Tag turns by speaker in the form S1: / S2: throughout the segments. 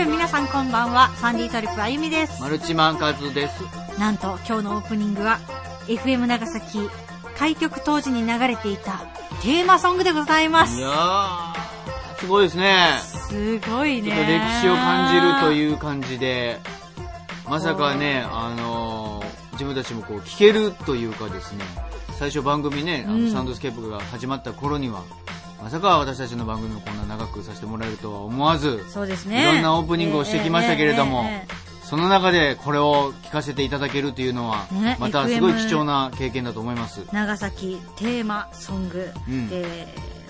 S1: ウンドスケープ皆さんこんばんは。サンディートリップあゆみです。
S2: マルチマンカズです。
S1: なんと今日のオープニングは FM 長崎開局当時に流れていたテーマソングでございます。
S2: いやー、すごいですね。
S1: すごいね。
S2: ちょっと歴史を感じるという感じで、まさかね、あのー自分たちもこう聞けるというかですね、最初番組ね、あ
S1: うん。
S2: のサウンドスケープが始まった頃には、まさか私たちの番組をこんな長くさせてもらえるとは思わず、
S1: そうですね。
S2: いろんなオープニングをしてきましたけれども
S1: えええええ
S2: その中でこれを聞かせていただけるというのは
S1: ね、
S2: またすごい貴重な経験だと思います。
S1: え長崎テーマソング、
S2: うん。
S1: で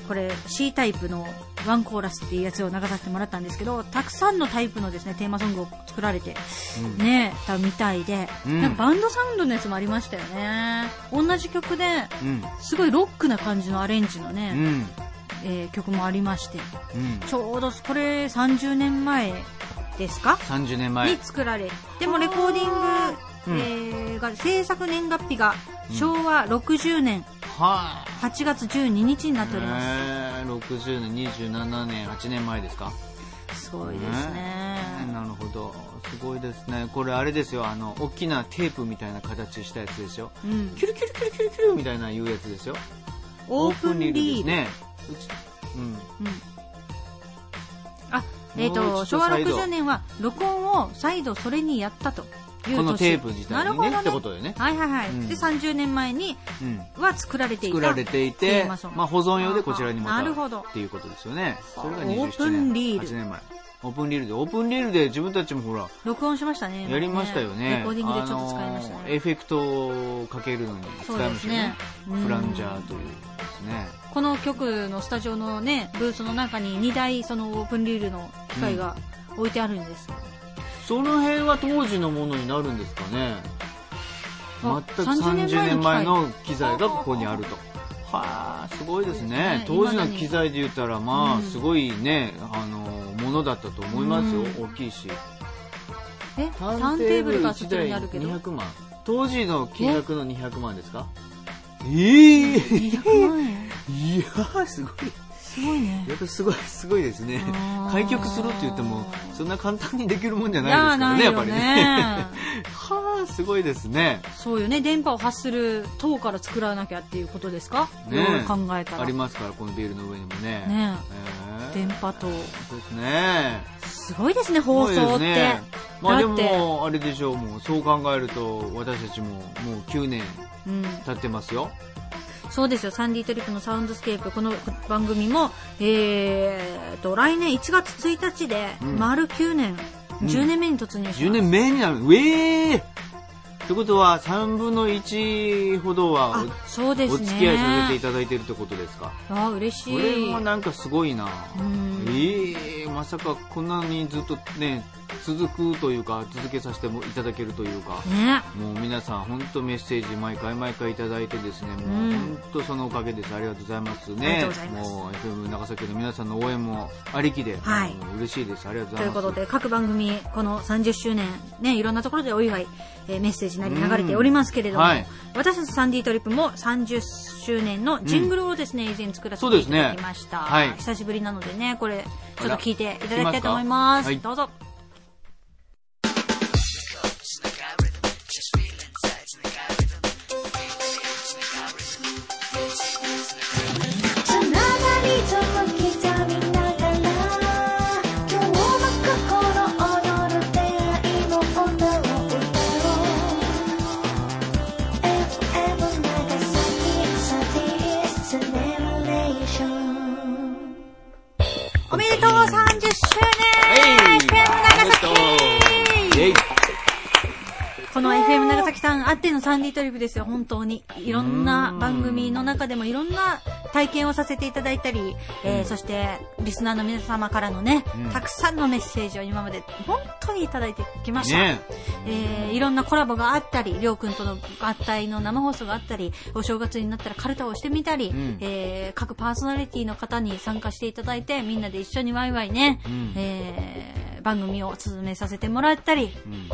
S1: これ C タイプのワンコーラスっていうやつを流させてもらったんですけどたくさんのタイプのですねテーマソングを作られて
S2: うん。
S1: ねたみたいで、
S2: うん。
S1: なんかバンドサウンドのやつもありましたよね。同じ曲で
S2: うん。
S1: すごいロックな感じのアレンジの
S2: う
S1: ね、
S2: ん。
S1: えー曲もありまして
S2: うん。
S1: ちょうどこれ30年前ですか
S2: ？30年前
S1: に。作られでもレコーディング、
S2: うん
S1: えーが制作年月日が
S2: うん
S1: 昭和60年
S2: は
S1: 8月12日になっております、
S2: えー、60年、27年、8年前ですか？
S1: すごいですね
S2: なるほど。すごいですね。これあれですよ、あの、大きなテープみたいな形したやつですよ。
S1: うん
S2: キュルキュルキュルキュルキュルみたいないうやつですよ。
S1: オープンリード
S2: ですね。うちうん。
S1: うんあえっ、
S2: も
S1: と昭和
S2: う一度再度
S1: 60年は録音を再度それにやったという年
S2: このテープ自体にね、
S1: なるほどね
S2: ってことでね。
S1: はいはいはい、
S2: うん
S1: で30年前に
S2: うん。
S1: は作られていた
S2: 作られていて
S1: テーマソン、グ
S2: まあ保存用でこちらにまた
S1: なるほど
S2: っていうことですよね。それが
S1: オープ
S2: 27年。
S1: ンリール
S2: 8年前。オープンリールで、オープンリールで自分たちもほら、
S1: 録音しましたね
S2: やりましたよね。
S1: レコーディングでちょっと使いましたね、
S2: あのエフェクトをかけるのに使いましたよね。
S1: そうですね
S2: フランジャーというですね。
S1: この曲のスタジオのねブースの中に2台そのオープンリールの機械が置いてあるんです、
S2: その辺は当時のものになるんですかね。
S1: あ
S2: 全く
S1: 30
S2: 30年前の
S1: 機
S2: 機材がここにあると。はあ、すごいですね。
S1: そうですね
S2: 当時の機材で言ったら、まあ、
S1: うん
S2: すごいね、あの、ものだったと思いますよ。
S1: うん
S2: 大きいし。
S1: え？ターンテーブルがそちらにあるけど
S2: 200万。当時の金額の200万ですか？え？え
S1: 200万円？
S2: いやー、すごい。
S1: すごいね。
S2: やっぱすごい、すごいですね。開局するって言っても、そんな簡単にできるもんじゃ
S1: い
S2: ないですからね、やっぱりね。
S1: ね
S2: はあ、すごいですね。
S1: そうよね。電波を発する塔から作らなきゃっていうことですか？
S2: ね。
S1: 考えたら。
S2: ありますから、このビールの上にもね。
S1: ね。
S2: えー。
S1: 電波塔。
S2: そうですね。
S1: すごいですね放送って、
S2: ね。まあでも、あれでしょう、もう、そう考えると、私たちももう9年
S1: うん、
S2: 経ってますよ。
S1: そうですよ。サンディトリップのサウンドスケープこの番組もえー、と来年1月1日で
S2: うん。
S1: 丸9年、
S2: うん。
S1: 10年目に突入します、
S2: 10年目になる。うえー。ってことは、3分の1ほどは
S1: あそうで
S2: お、お
S1: すね。
S2: 付き合いさせていただいてるってことですか？
S1: あ嬉しい。
S2: これもなんかすごいな。
S1: うん。
S2: ええまさかこんなにずっとね、続くというか、続けさせてもいただけるというか。
S1: ね。
S2: もう皆さん本当メッセージ毎回毎回いただいてですね、もう
S1: うん
S2: 本当そのおかげです。ありがとうございますね。もう FM 長崎の皆さんの応援もありきで、
S1: はい。
S2: 嬉しいです。ありがとうご
S1: と
S2: ざいうます。
S1: いことで各番組この30周年ねいろんなところでお祝い、えーメッセージなり流れておりますけれども、
S2: うんはい。
S1: 私たちサンディートリップも30周年のジングルをですね、以前作らせていただきました、
S2: ね。はい。
S1: 久しぶりなのでねこれちょっと聞いていただきたいと思います。
S2: 聞き
S1: どうぞ
S3: サ
S1: ンディトリップですよ、本当に。いろんな番組の中でもいろんな体験をさせていただいたり、えーそして、リスナーの皆様からのね、
S2: うん
S1: たくさんのメッセージを今まで本当にいただいてきました。
S2: ね
S1: えーいろんなコラボがあったり、りょうくんとの合体の生放送があったり、お正月になったらカルタをしてみたり、
S2: うん
S1: えー各パーソナリティの方に参加していただいて、みんなで一緒にワイワイね、
S2: うん
S1: えー番組を進めさせてもらったり、
S2: うん。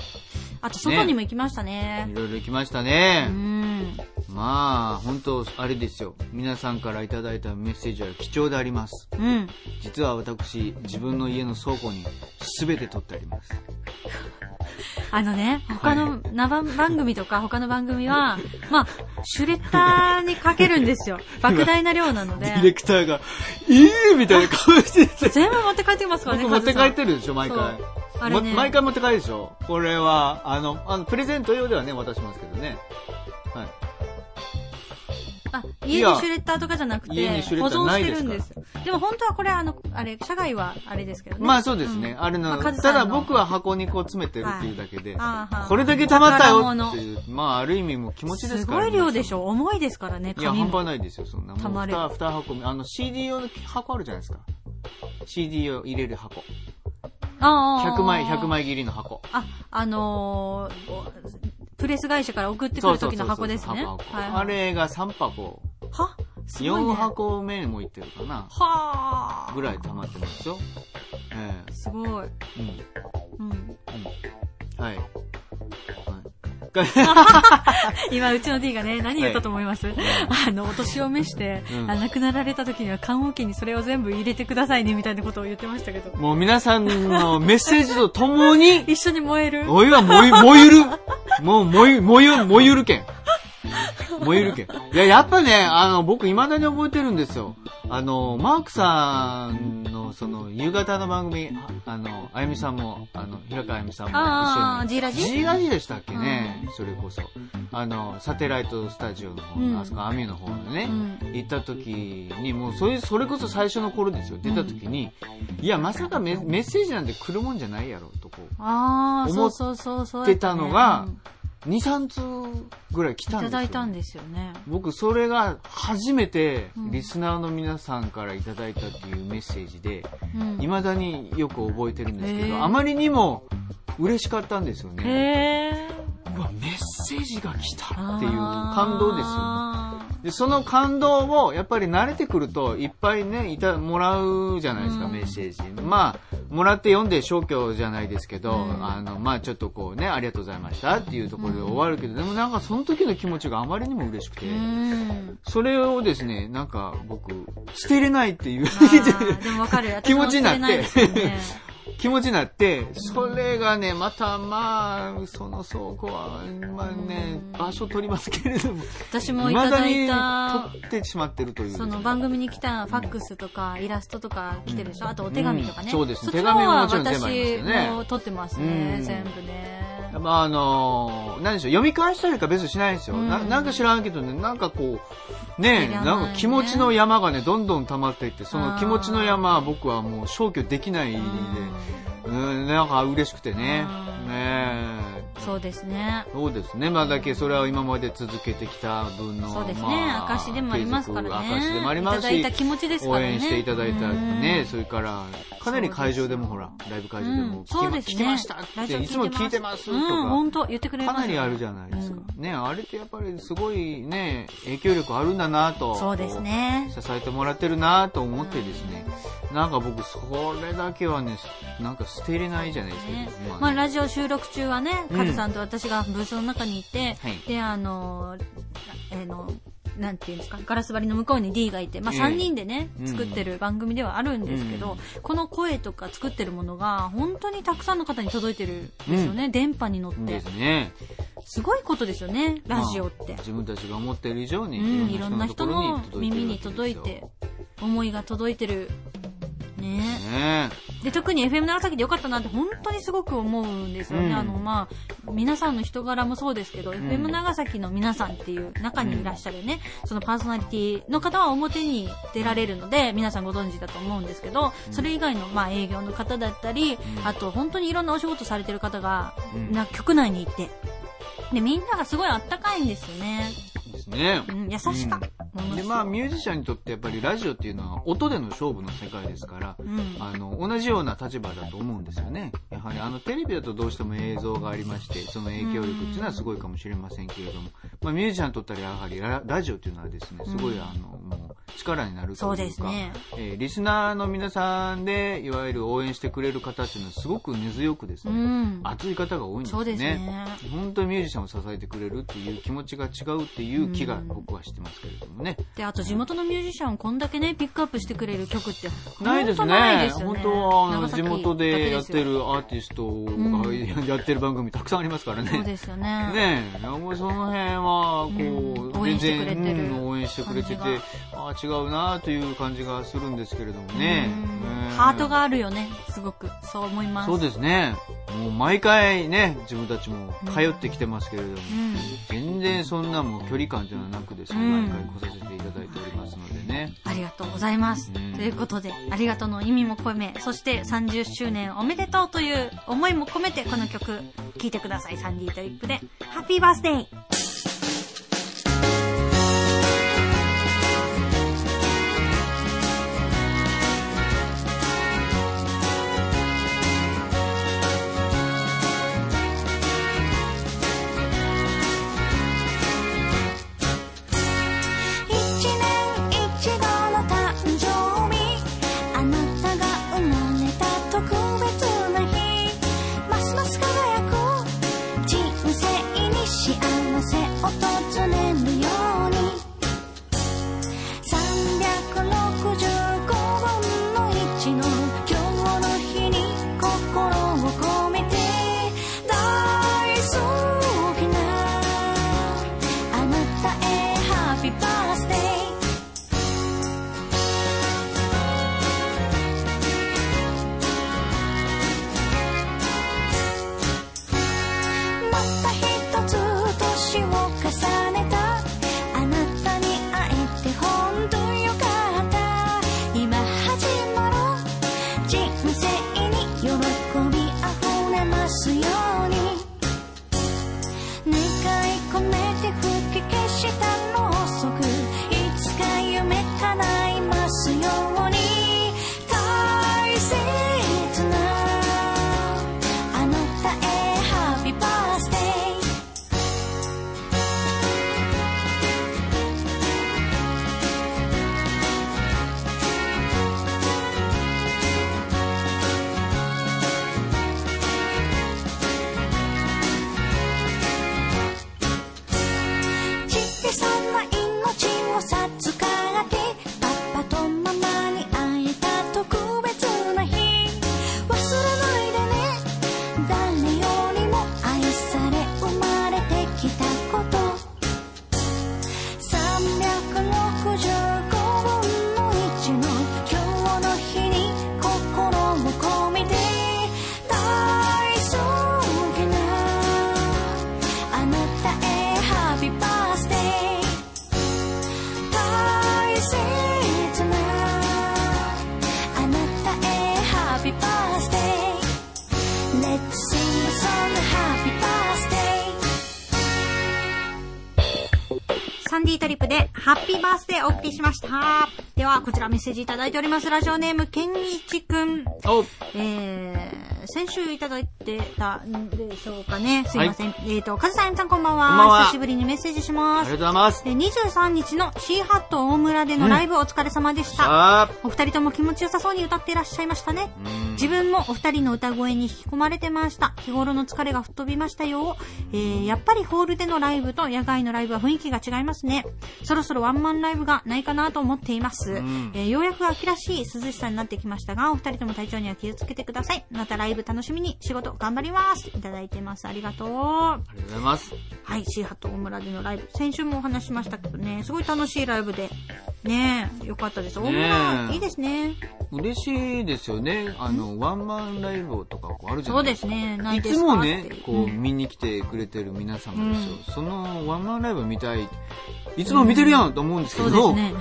S1: あと外にも行きましたね
S2: い。ろいろ来ました
S1: う
S2: ね。
S1: ん。
S2: まあ、本当あれですよ。皆さんからいただいたメッセージは貴重であります。
S1: うん。
S2: 実は私、自分の家の倉庫に全て取ってあります。
S1: あのね、他の生番組とか他の番組は、まあ、シュレッダーにかけるんですよ。莫大な量なので
S2: デ。ィレクターが、ええみたいな顔してて。
S1: 全部持って帰ってますからね、
S2: 僕持って帰って
S1: る。
S2: るでしょ、毎回。
S1: あれね
S2: も毎回持って帰るでしょ。これは、あの、あの、プレゼント用ではね、渡しますけどね。はい。
S1: あ、家にシュレッダーとかじゃなくて、
S2: 家にシュレ
S1: 保
S2: ッダー
S1: 存してるん
S2: ない
S1: ですよ。でも本当はこれあの、あれ、社外はあれですけどね。
S2: まあそうですね。
S1: ん
S2: あれの、
S1: まあ
S2: ただ僕は箱にこう詰めてるっていうだけで、
S1: はー
S2: これだけ溜まったよっていう、まあある意味もう気持ちですすから
S1: ごい量でし
S2: ょ。
S1: ょ。重いですからね、
S2: いや。半端ないですよ、そんな。
S1: 溜まる
S2: 二、二箱目。あの、CD 用の箱あるじゃないですか。CD を入れる箱。
S1: ああ
S2: 100枚、100。枚切りの箱。
S1: あ、あのー、プレス会社から送ってくる時の箱ですね。
S2: あれが3箱、
S1: は？すね。
S2: 4箱目もいってるかな。
S1: はあ。
S2: ぐらい溜まってますよ。ええ
S1: すごい。
S2: うん。
S1: うん。
S2: うん。はい。はい。
S1: 今、うちの D がね、何言ったと思います、あの、お年を召して、
S2: うん
S1: あ亡くなられた時には棺桶にそれを全部入れてくださいね、みたいなことを言ってましたけど。
S2: もう皆さんのメッセージとともに、
S1: 一緒に燃える
S2: お湯は燃ゆ、燃ゆる。もうもゆ、もゆ、もゆるけん。燃ゆるけん。いや、やっぱね、あの、僕未だに覚えてるんですよ。あの、マークさんの、その、夕方の番組、ああの、あゆみさんも、あの、平川あゆみさんも
S1: あー
S2: 一緒に。
S1: G ラジ
S2: ？G ラジでしたっけね、それこそ。あの、サテライトスタジオの方の、
S1: うん
S2: あそこ、アミュの方のね、
S1: うん
S2: 行った時に、もう、それ、それこそ最初の頃ですよ。出た時に、いや、まさかメメッセージなんて来るもんじゃないやろ、とこう。
S1: ああ、
S2: 思
S1: そうそうそうそう。
S2: ってたのが
S1: うん
S2: 2、3通ぐらい来
S1: い
S2: たんですよ。
S1: ただいたんですよね。
S2: 僕、それが初めて
S1: うん
S2: リスナーの皆さんからいただいたっていうメッセージで、
S1: うん。
S2: 未だによく覚えてるんですけど、
S1: へー
S2: あまりにも嬉しかったんですよね。
S1: へえ。
S2: うわ、メッセージが来たっていう感動ですよ。で、その感動を、やっぱり慣れてくると、いっぱいね、いた、もらうじゃないですか、
S1: うん
S2: メッセージ。まあ、もらって読んで消去じゃないですけど、
S1: うん
S2: あの、まあちょっとこうね、ありがとうございましたっていうところで終わるけど、でもなんかその時の気持ちがあまりにも嬉しくて、
S1: うん。
S2: それをですね、なんか僕、捨てれないっていう。気持ちになって気持ちになって、それがね、またまあ、その倉庫は、まあね、
S1: うん
S2: 場所取りますけれども、
S1: 私もいただいた、
S2: 取ってしまってるという。
S1: その番組に来たファックスとかイラストとか来てるでしょ、あとお手紙とかね。
S2: うんそうですね手紙ももちろん全部ありますよね
S1: 私も撮ってますね、
S2: うん
S1: 全部ね。
S2: まああの何でしょう、読み返したりか別にしないんですよ。
S1: うん。
S2: ななんか知らんけどね、なんかこう、ね
S1: ね。
S2: なんか気持ちの山がね、どんどん溜まっていって、その気持ちの山は僕はもう消去できないん。で、うん、なんか嬉しくてね。
S1: うん。
S2: ねえ
S1: そうですね。
S2: そうですね。まあだけそれは今まで続けてきた分の、
S1: そうですね。
S2: まあ
S1: 証でもありますからね。
S2: 証でもありますし
S1: いただいた、気持ちですからね。
S2: 応援していただいたね、
S1: うん
S2: それから、かなり会場でもほら、ライブ会場でも
S1: うん
S2: 聞き,、
S1: うですね
S2: 聞きましたって、いつも聞いてますとか、
S1: うん、本当言ってくれます
S2: かなりあるじゃないですか。
S1: う
S2: ね、あれってやっぱりすごいね、影響力あるんだなと。
S1: そうですね。
S2: 支えてもらってるなと思ってですね、なんか僕それだけはね、なんか捨てれないじゃないですか。
S1: ね
S2: まあね
S1: まあ、ラジオ収録中はね、
S2: うん
S1: さんと私がブースの中にいて、
S2: はい
S1: で、あの、えーの、なんていうんですか、ガラス張りの向こうに D がいて、まあ、
S2: ええ
S1: 3人でね、
S2: うん
S1: 作ってる番組ではあるんですけど、
S2: うん
S1: この声とか作ってるものが、本当にたくさんの方に届いてるんですよね、電波に乗って
S2: で。すね。
S1: すごいことですよね、ラジオって
S2: まあ。自分たちが思ってる以上に、
S1: うん、いろんな人の耳に届いて、思いが届いてる。ね。
S2: ね
S1: で、特に FM 長崎でよかったなって本当にすごく思うんですよね。
S2: うん
S1: あの、まあ、皆さんの人柄もそうですけど、
S2: ん
S1: FM 長崎の皆さんっていう中にいらっしゃるね、そのパーソナリティの方は表に出られるので、皆さんご存知だと思うんですけど、それ以外の、まあ、営業の方だったり、
S2: うん
S1: あと本当にいろんなお仕事されてる方が、
S2: うん
S1: な局内にいて、で、みんながすごいあったかいんですよね。
S2: ですね。
S1: うん、優しか。ものすごい
S2: で、まあ、ミュージシャンにとってやっぱりラジオっていうのは音での勝負の世界ですから、
S1: うん。
S2: あの、同じような立場だと思うんですよね。やはりあの、テレビだとどうしても映像がありまして、その影響力っていうのはすごいかもしれませんけれども、まあ、ミュージシャンにとったらやはりララジオっていうのはですね、すごい
S1: うん
S2: あの、力になるというか、
S1: そうですね。
S2: えーリスナーの皆さんで、いわゆる応援してくれる方っていうのはすごく根強くです
S1: う
S2: ね、
S1: ん。
S2: 熱い方が多いんです
S1: そうです
S2: よね。
S1: ね。
S2: 本当にミュージシャンを支えてくれるっていう気持ちが違うっていう気が僕はしてますけれどもね。
S1: で、あと地元のミュージシャンをこんだけね、ピックアップしてくれる曲って、
S2: ないです
S1: 本当ないで
S2: ね。
S1: すよね。
S2: 本当は地元でやってるアーティスト
S1: ん
S2: がやってる番組たくさんありますからね。
S1: そうですよね。
S2: ねえ、その辺は、こ
S1: うん
S2: う、
S1: 応援してくれて
S2: てああ、違うなという感じがするんですけれどもね。
S1: ハートがあるよね、すごく。そう思います。
S2: そうですね。もう毎回ね、自分たちも通ってきてますけれども、
S1: うん。
S2: 全然そんなもう距離感というのはなくですね、
S1: うん
S2: 毎回来させていただいておりますのでね。
S1: ありがとうございます。
S2: うん
S1: ということで、ありがとうの意味も込め、そして30周年おめでとうという思いも込めて、この曲、聴いてください。サンディートリップで、ハッピーバースデーサンディートリップで、ハッピーバースデーお送りしました。では、こちらメッセージいただいております。ラジオネーム、ケンイチくん。
S2: お
S1: えー、先週いただいてたんでしょうかね。すいません。えっ、と、カズさん、さんこんばんは。
S2: こんばんは
S1: 久しぶりにメッセージし
S2: あ
S1: ます
S2: りがとう。ございます。
S1: で23日のシーハット大村でのライブお疲れ様でした。お二人とも気持ちよさそうに歌っていらっしゃいましたね。
S2: うん
S1: 自分もお二人の歌声に引き込まれてました。日頃の疲れが吹っ飛びましたよ。えー、やっぱりホールでのライブと野外のライブは雰囲気が違いますね。そろそろワンマンライブがないかなと思っています。
S2: ん
S1: えーようやく秋らしい涼しさになってきましたが、お二人とも体調には気をつけてください。またライブ楽しみに仕事頑張ります。いただいてます。ありがとう。
S2: ありがとうございます。
S1: はい、シーハット大村でのライブ。先週もお話ししましたけどね、すごい楽しいライブで。ねえ、よかったです。大村、いいですね。
S2: 嬉しいですよね。あの、ワンマンライブとかこうあるじゃ
S1: そう
S2: ない
S1: ですね。ない
S2: い
S1: ですか
S2: つもねこう、
S1: うん
S2: 見に来てくれてる皆様ですよ。そのワンマンライブ見たい。いつも見てるやんと思うんですけ
S1: そう
S2: ど、
S1: ですね。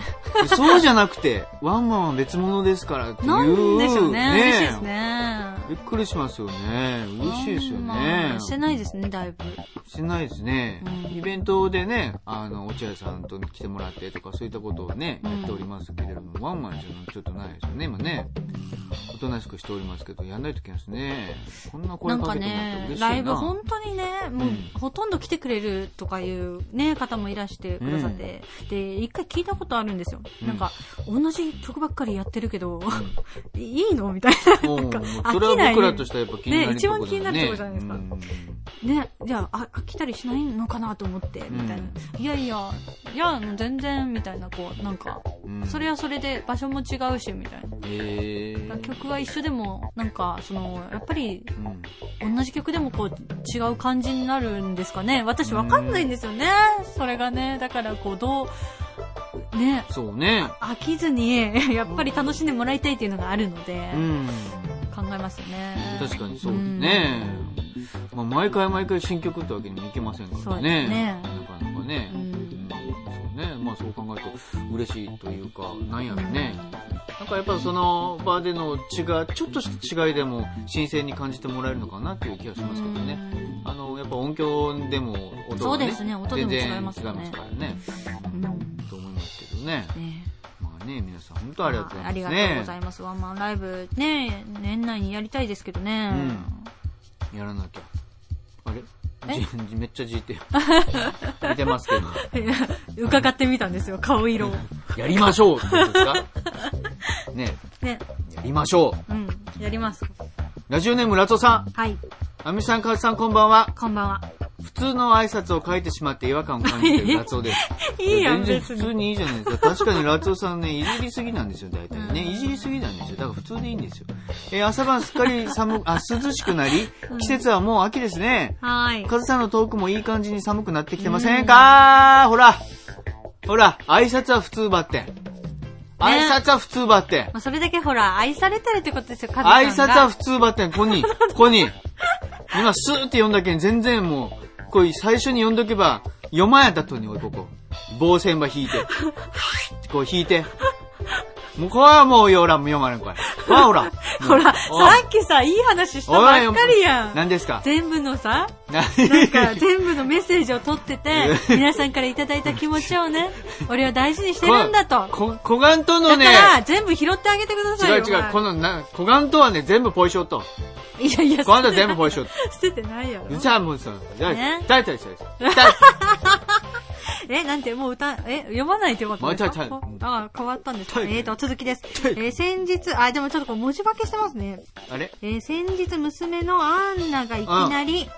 S2: そうじゃなくて、ワンマンは別物ですからっていう。
S1: なんでしょうね。
S2: ね
S1: 嬉しいですね。
S2: びっくりしますよね。嬉しいですよ
S1: ま
S2: ね
S1: あ。してないですね、だいぶ。
S2: してないですね、
S1: うん
S2: イベントでね、あの、落合さんと来てもらってとか、そういったことをね、
S1: うん
S2: やっておりますけれども、ワンマンじゃちょっとないですよね、今ね。おとなしくしておりますけど、やんないといけないですね。こんな声
S1: なんか
S2: かけてもらって
S1: ね
S2: 嬉しい、な。
S1: ライブ本当にね、もう、
S2: うん
S1: ほとんど来てくれるとかいうね、方もいらしてくださって、で、一回聞いたことあるんですよ。
S2: うん
S1: なんか、同じ曲ばっかりやってるけど、いいの？みたいな。なんか
S2: もうそれは僕らとしてはやっぱ気になる
S1: ね一番気になるとこじゃないですか
S2: うん
S1: ね、じゃあ、あ飽きたりしないのかなと思って、みたいな。いやいや、いや、全然、みたいな、こう、なんか、
S2: うん
S1: それはそれで場所も違うし、みたいな。
S2: えー。
S1: 曲は一緒でも、なんか、その、やっぱり、
S2: うん
S1: 同じ曲でもこう、違う感じになるんですかね。私わかんないんですよね。それがね。だから、こう、どう、ね、
S2: そうね。
S1: 飽きずに、やっぱり楽しんでもらいたいっていうのがあるので、
S2: うん。
S1: 考えますよね。
S2: 確かにそうですね。まあ、毎回毎回新曲ってわけにもいけませんからね。
S1: ね
S2: なかなかね。
S1: うん
S2: ね。まあそう考えると嬉しいというか、なんやろね。なんかやっぱその場での違い、ちょっとした違いでも新鮮に感じてもらえるのかなっていう気がしますけどね。あの、やっぱ音響でも音がね、
S1: そうですね音でも違いますよね
S2: ね。
S1: うん
S2: と思いますけどね。
S1: ね
S2: まあね、皆さん本当ありがとうございます、ね。
S1: ありがとうございます。ワンマンライブ、ね、年内にやりたいですけどね。
S2: やらなきゃ。あれ？めっちゃじいて。見てますけど。
S1: 伺ってみたんですよ、顔色を。
S2: やりましょうってことですか？ね
S1: ね、
S2: やりましょう。
S1: うん、やります。
S2: ラジオネームラトさん。
S1: はい、
S2: アミさん、カズさんこんばんは。
S1: こんばんは。
S2: 普通の挨拶を書いてしまって違和感を感じているラツオです。
S1: いいやん
S2: 全然普通にいいじゃないですか。確かにラツオさんね、いじりすぎなんですよ、大体ね。いじりすぎなんですよ。だから普通でいいんですよ。えー朝晩すっかり寒、あ、涼しくなり、季節はもう秋ですね。
S1: はーい。
S2: カズさんのトークもいい感じに寒くなってきてませんか？ほらほら、挨拶は普通ばって。挨拶は普通ばって。
S1: まあ、それだけほら、愛されてるってことですよ、カズさん
S2: 挨
S1: が。
S2: 拶は普通ばってん、こに、こに。今、スーって読んだけん、全然もう、こう最初に読んどけば、読まやったとに、おい、ここ。防線ば引いて。こう引いて。もう、これはもう、よら、読まれん、これ。ほら、ほら。
S1: ほら、さっきさ、いい話したばっかりやん。
S2: 何ですか？
S1: 全部のさ、
S2: な
S1: なんか全部のメッセージを取ってて、皆さんからいただいた気持ちをね、俺は大事にしてるんだと。
S2: こ、小眼との
S1: だ
S2: ね、
S1: から、全部拾ってあげてくださいよ。
S2: 違う違う、この、な、小眼とはね、全部ポイショット。
S1: いやいや、
S2: 小眼とは全部ポイショット。
S1: 捨ててないやろ。
S2: じゃあもうさ、じゃあ、
S1: ね
S2: だいたいそうです。だい
S1: え、なんて、もう歌、え、読まないとよかったんですか
S2: もうちょい。
S1: あ、変わったんですか？えーと、続きです。えー先日、あ、でもちょっとこう文字化けしてますね。
S2: あれ？
S1: えー先日娘のアンナがいきなり、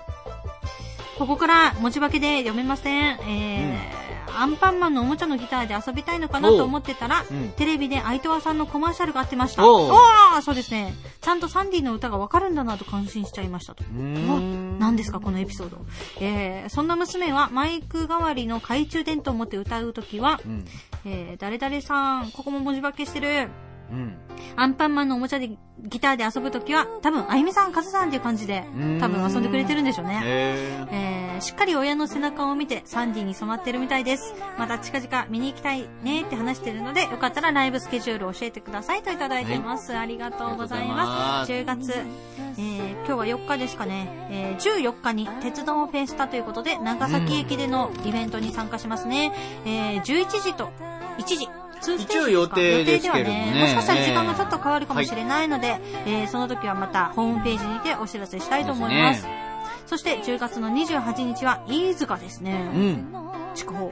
S1: ここから文字化けで読めません。えーアンパンマンのおもちゃのギターで遊びたいのかなと思ってたら、
S2: うん
S1: テレビでアイトワさんのコマーシャルがあってました。
S2: おう
S1: おーそうですね。ちゃんとサンディの歌がわかるんだなと感心しちゃいましたと。何ですかこのエピソード。えーそんな娘はマイク代わりの懐中電灯を持って歌うときは、
S2: うん。
S1: えー誰々さん、ここも文字化けしてる。
S2: うん。
S1: アンパンマンのおもちゃでギターで遊ぶときは、多分、あゆみさん、カズさんっていう感じで
S2: ん、
S1: 多分遊んでくれてるんでしょうね。
S2: えー。
S1: えーしっかり親の背中を見てサンディに染まってるみたいです。また近々見に行きたいねって話してるので、よかったらライブスケジュールを教えてくださいといただいてます。ありがとうございます。
S2: あ
S1: 10月、えー今日は4日ですかね、えー14日に鉄道フェスタということで、長崎駅でのイベントに参加しますね。えー11時と1時。2ステージ
S2: 一応予定ですけれどもね
S1: 予定ではもしかしたら時間がちょっと変わるかもしれないので、えーその時はまたホームページにてお知らせしたいと思います。
S2: です
S1: そして10月の28日は飯塚ですね。
S2: うん。
S1: 筑豊。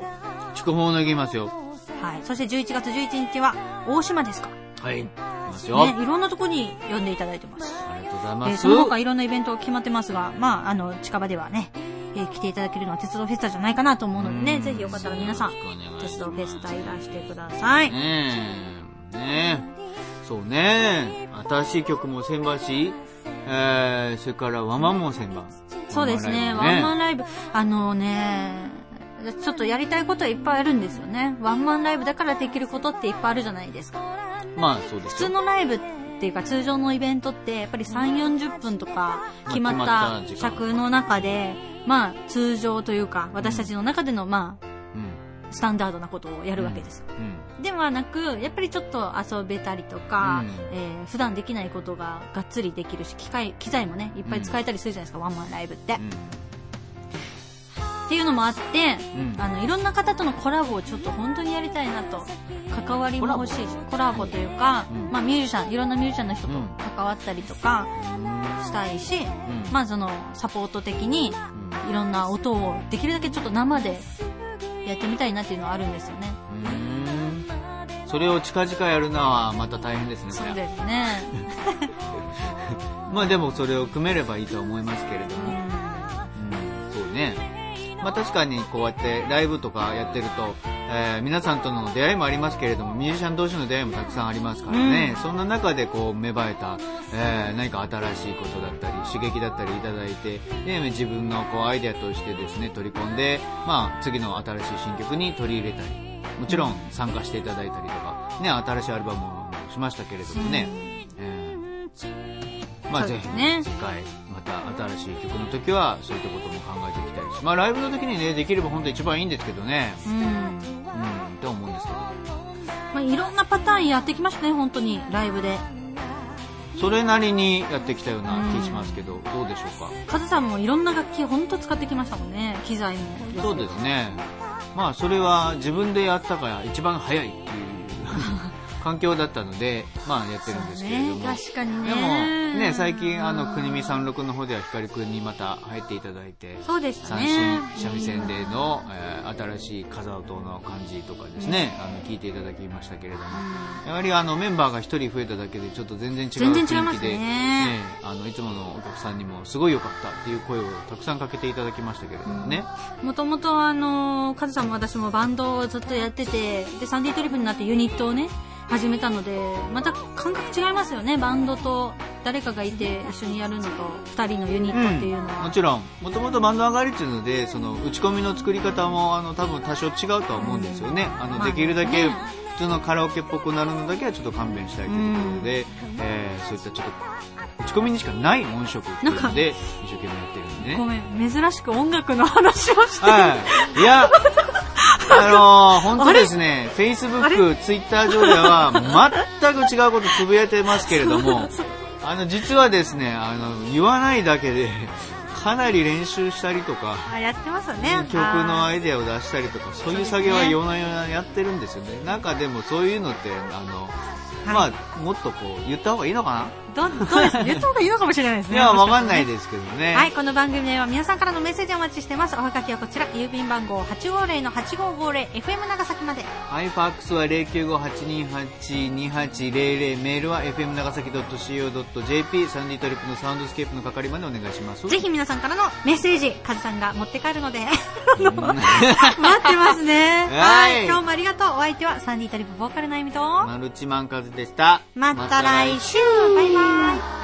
S2: 筑豊の行きますよ。
S1: はい。そして11月11日は大島ですか？
S2: はい。行きますよ。
S1: ね、いろんなとこに呼んでいただいてます。
S2: ありがとうござい
S1: えー
S2: ます。
S1: その他いろんなイベント決まってますが、まあ、あの、近場ではね、えー来ていただけるのは鉄道フェスタじゃないかなと思うのでね、
S2: うん
S1: ぜひよかったら皆さん鉄道フェスタいらしてください。
S2: ねえ。ねえ。そうね。新しい曲も千葉し、えー、それからワンマンも千葉。
S1: そうですね、ワンマンライブ、あのね、ちょっとやりたいことはいっぱいあるんですよね。ワンマンライブだからできることっていっぱいあるじゃないですか。
S2: まあそうです
S1: 普通のライブっていうか通常のイベントってやっぱり3、40分とか決まっ
S2: た
S1: 尺の中で、まあ通常というか私たちの中でのまあ
S2: うん。
S1: スタンダードなことをやるわけです。
S2: うん。
S1: ではなく、やっぱりちょっと遊べたりとか、
S2: うん
S1: えー普段できないことががっつりできるし、機械、機材もね、いっぱい使えたりするじゃないですか、ワンマンライブって。っていうのもあって、
S2: うん
S1: あの、いろんな方とのコラボをちょっと本当にやりたいなと。関わりも欲しいし、コラボというか、
S2: うん
S1: まあミュージシャン、いろんなミュージシャンの人と
S2: うん
S1: 関わったりとかしたいし、
S2: うん
S1: まあその、サポート的に、いろんな音をできるだけちょっと生でやってみたいなっていうのはあるんですよね。
S2: うん。それを近々やるのはまた大変ですね。
S1: そう
S2: れ
S1: ですね。
S2: まあでもそれを組めればいいと思いますけれども。うん、そうね。まあ確かにこうやってライブとかやってると、えー皆さんとの出会いもありますけれども、ミュージシャン同士の出会いもたくさんありますからね。そんな中でこう芽生えた、えー何か新しいことだったり、刺激だったりいただいて、で自分のこうアイデアとしてですね、取り込んで、まあ次の新しい新曲に取り入れたり、もちろん参加していただいたりとか、ね、新しいアルバムもしましたけれどもね。えー。まあぜひ
S1: ね
S2: 次回また新しい曲の時はそういったことも考えていきたいしまあライブの時にねできれば本当一番いいんですけどね。
S1: うん。
S2: うん。と思うんですけど。
S1: まあ、いろんなパターンやってきましたね、本当に、ライブで。
S2: それなりにやってきたような気しますけど、どうでしょうか？
S1: カズさんもいろんな楽器本当使ってきましたもんね、機材も。
S2: そうですね。まあそれは自分でやったから一番早いっていう環境だったのでまあやってるんですけれども、
S1: ね、確かにね。
S2: でもね最近あの国見三六の方では光くんにまた入っていただいて
S1: そうでした
S2: 三
S1: ね。
S2: 振三味線での、えー新しい風音の感じとかですね、あの聞いていただきましたけれども、やはりあのメンバーが一人増えただけでちょっと全然違う雰囲気で、
S1: ね
S2: ねあのいつものお客さんにもすごい良かったっていう声をたくさんかけていただきましたけれどもね、
S1: もともとあの、カズさんも私もバンドをずっとやってて、で、サンディトリップになってユニットをね、始めたので、また感覚違いますよね、バンドと誰かがいて一緒にやるのと、二人のユニットっていうのは。
S2: もちろん。もともとバンド上がりっていうのでその打ち込みの作り方もあの多分多少違うとは思うんですよね、あの
S1: まあ
S2: できるだけ
S1: ね
S2: 普通のカラオケっぽくなるのだけはちょっと勘弁したいというところで、えーそういったちょっと打ち込みにしかない音色っていうので一生懸命やってるんでね。
S1: ごめん、珍しく音楽の話をして。る。
S2: はい。いや、あのー、本当ですね、Facebook、Twitter 上では全く違うことつぶやいてますけれども、あの、実はですね、あの、言わないだけで、かなり練習したりとか、
S1: あ、やってますよね。
S2: 曲の
S1: あ
S2: アイデアを出したりとか、そういう作業は夜な夜なやってるんですよね。なんかでもそういうのって、あの、まあ、もっとこう、言った方がいいのか
S1: ど、どうです言った方がいいのかもしれないですね。
S2: ないや、わかんない
S1: で
S2: ですけどね。
S1: はい、この番組では皆さんからのメッセージをお待ちしてます。おはがきはこちら、郵便番号850-8550、FM 長崎まで。
S2: はい、ファックスは095-828-2800、メールは fm 長崎 .co.jp、サンディトリップのサウンドスケープの係までお願いします。
S1: ぜひ皆さんからのメッセージ、カズさんが持って帰るので、待ってますね。
S2: はい
S1: はい、今日もありがとう。お相手はサンディトリップボーカルのあゆみと、
S2: マルチマンカズでした。
S1: また来週バイバイ Bye.